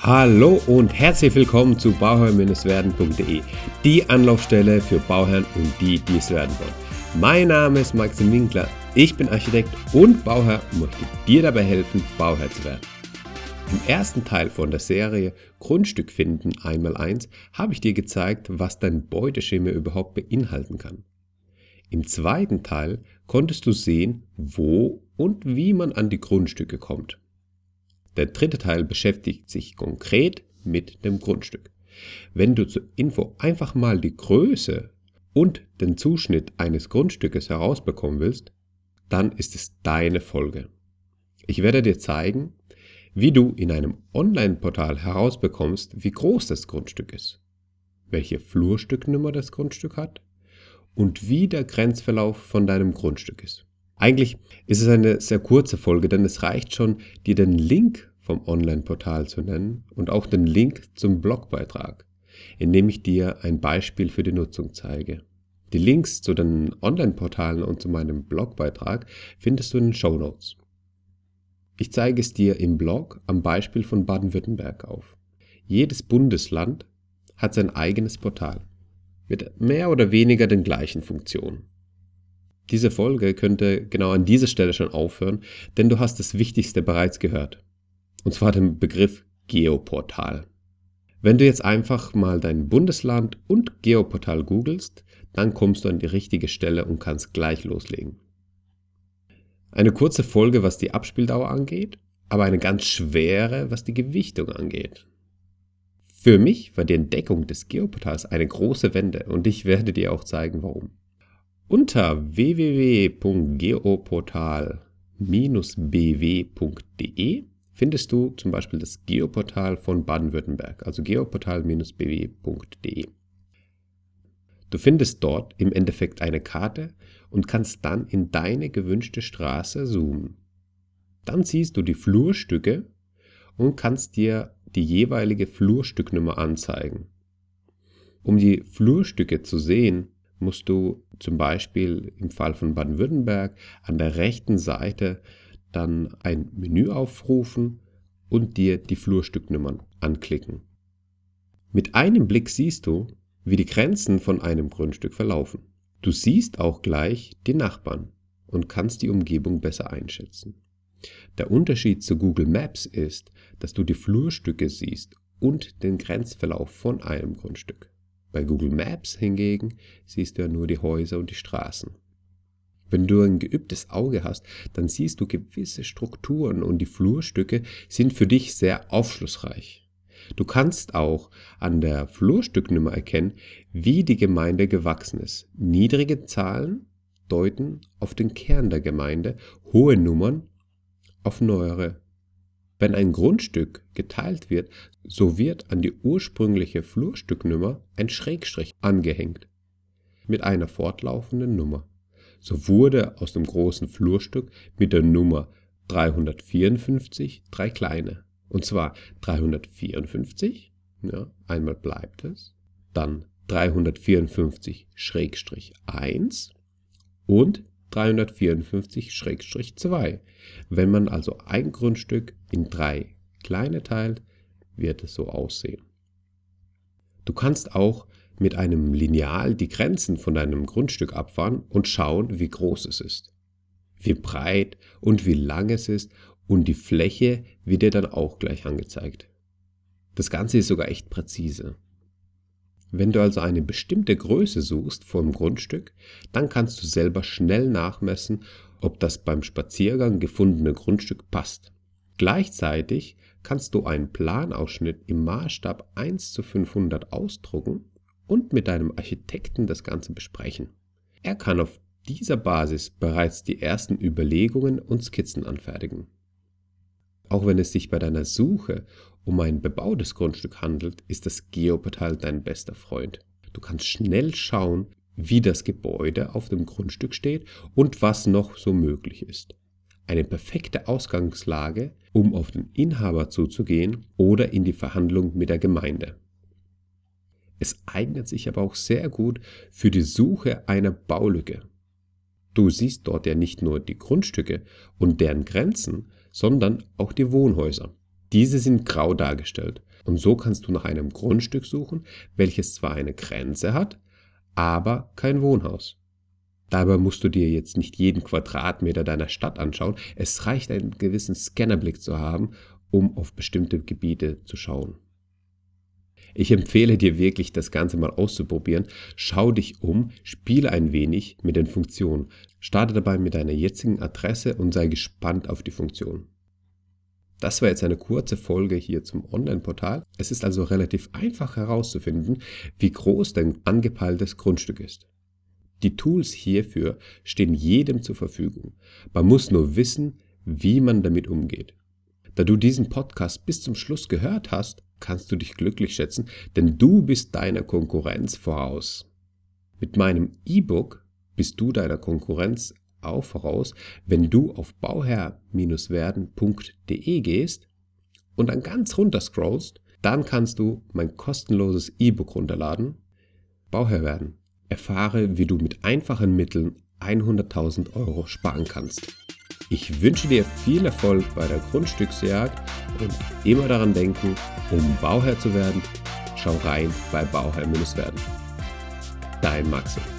Hallo und herzlich willkommen zu bauherr-werden.de, die Anlaufstelle für Bauherren und die, die es werden wollen. Mein Name ist Maxim Winkler, ich bin Architekt und Bauherr und möchte dir dabei helfen, Bauherr zu werden. Im ersten Teil von der Serie Grundstück finden einmal eins habe ich dir gezeigt, was dein Beuteschema überhaupt beinhalten kann. Im zweiten Teil konntest du sehen, wo und wie man an die Grundstücke kommt. Der dritte Teil beschäftigt sich konkret mit dem Grundstück. Wenn du zur Info einfach mal die Größe und den Zuschnitt eines Grundstückes herausbekommen willst, dann ist es deine Folge. Ich werde dir zeigen, wie du in einem Online-Portal herausbekommst, wie groß das Grundstück ist, welche Flurstücknummer das Grundstück hat und wie der Grenzverlauf von deinem Grundstück ist. Eigentlich ist es eine sehr kurze Folge, denn es reicht schon, dir den Link vom Online-Portal zu nennen und auch den Link zum Blogbeitrag, in dem ich dir ein Beispiel für die Nutzung zeige. Die Links zu den Online-Portalen und zu meinem Blogbeitrag findest du in den Show Notes. Ich zeige es dir im Blog am Beispiel von Baden-Württemberg auf. Jedes Bundesland hat sein eigenes Portal mit mehr oder weniger den gleichen Funktionen. Diese Folge könnte genau an dieser Stelle schon aufhören, denn du hast das Wichtigste bereits gehört. Und zwar den Begriff Geoportal. Wenn du jetzt einfach mal dein Bundesland und Geoportal googelst, dann kommst du an die richtige Stelle und kannst gleich loslegen. Eine kurze Folge, was die Abspieldauer angeht, aber eine ganz schwere, was die Gewichtung angeht. Für mich war die Entdeckung des Geoportals eine große Wende und ich werde dir auch zeigen, warum. Unter www.geoportal-bw.de findest du zum Beispiel das Geoportal von Baden-Württemberg, also geoportal-bw.de. Du findest dort im Endeffekt eine Karte und kannst dann in deine gewünschte Straße zoomen. Dann siehst du die Flurstücke und kannst dir die jeweilige Flurstücknummer anzeigen. Um die Flurstücke zu sehen, musst du zum Beispiel im Fall von Baden-Württemberg an der rechten Seite dann ein Menü aufrufen und dir die Flurstücknummern anklicken. Mit einem Blick siehst du, wie die Grenzen von einem Grundstück verlaufen. Du siehst auch gleich die Nachbarn und kannst die Umgebung besser einschätzen. Der Unterschied zu Google Maps ist, dass du die Flurstücke siehst und den Grenzverlauf von einem Grundstück. Bei Google Maps hingegen siehst du ja nur die Häuser und die Straßen. Wenn du ein geübtes Auge hast, dann siehst du gewisse Strukturen und die Flurstücke sind für dich sehr aufschlussreich. Du kannst auch an der Flurstücknummer erkennen, wie die Gemeinde gewachsen ist. Niedrige Zahlen deuten auf den Kern der Gemeinde, hohe Nummern auf neuere wenn ein Grundstück geteilt wird, so wird an die ursprüngliche Flurstücknummer ein Schrägstrich angehängt mit einer fortlaufenden Nummer. So wurde aus dem großen Flurstück mit der Nummer 354 drei kleine. Und zwar 354, ja, einmal bleibt es, dann 354-1 und 354-2. Wenn man also ein Grundstück in drei kleine teilt, wird es so aussehen. Du kannst auch mit einem Lineal die Grenzen von deinem Grundstück abfahren und schauen, wie groß es ist, wie breit und wie lang es ist und die Fläche wird dir dann auch gleich angezeigt. Das Ganze ist sogar echt präzise. Wenn du also eine bestimmte Größe suchst vom Grundstück, dann kannst du selber schnell nachmessen, ob das beim Spaziergang gefundene Grundstück passt. Gleichzeitig kannst du einen Planausschnitt im Maßstab 1 zu 500 ausdrucken und mit deinem Architekten das Ganze besprechen. Er kann auf dieser Basis bereits die ersten Überlegungen und Skizzen anfertigen. Auch wenn es sich bei deiner Suche um ein bebautes Grundstück handelt, ist das Geoportal dein bester Freund. Du kannst schnell schauen, wie das Gebäude auf dem Grundstück steht und was noch so möglich ist. Eine perfekte Ausgangslage, um auf den Inhaber zuzugehen oder in die Verhandlung mit der Gemeinde. Es eignet sich aber auch sehr gut für die Suche einer Baulücke. Du siehst dort ja nicht nur die Grundstücke und deren Grenzen, sondern auch die Wohnhäuser. Diese sind grau dargestellt und so kannst du nach einem Grundstück suchen, welches zwar eine Grenze hat, aber kein Wohnhaus. Dabei musst du dir jetzt nicht jeden Quadratmeter deiner Stadt anschauen, es reicht einen gewissen Scannerblick zu haben, um auf bestimmte Gebiete zu schauen. Ich empfehle dir wirklich, das Ganze mal auszuprobieren. Schau dich um, spiele ein wenig mit den Funktionen. Starte dabei mit deiner jetzigen Adresse und sei gespannt auf die Funktion. Das war jetzt eine kurze Folge hier zum Online-Portal. Es ist also relativ einfach herauszufinden, wie groß dein angepeiltes Grundstück ist. Die Tools hierfür stehen jedem zur Verfügung. Man muss nur wissen, wie man damit umgeht. Da du diesen Podcast bis zum Schluss gehört hast, kannst du dich glücklich schätzen, denn du bist deiner Konkurrenz voraus. Mit meinem E-Book bist du deiner Konkurrenz auch voraus, wenn du auf bauherr-werden.de gehst und dann ganz runter scrollst, dann kannst du mein kostenloses E-Book runterladen. Bauherr werden. Erfahre, wie du mit einfachen Mitteln 100.000 Euro sparen kannst. Ich wünsche dir viel Erfolg bei der Grundstücksjagd und immer daran denken, um Bauherr zu werden, schau rein bei Bauherr-werden. Dein Maxim.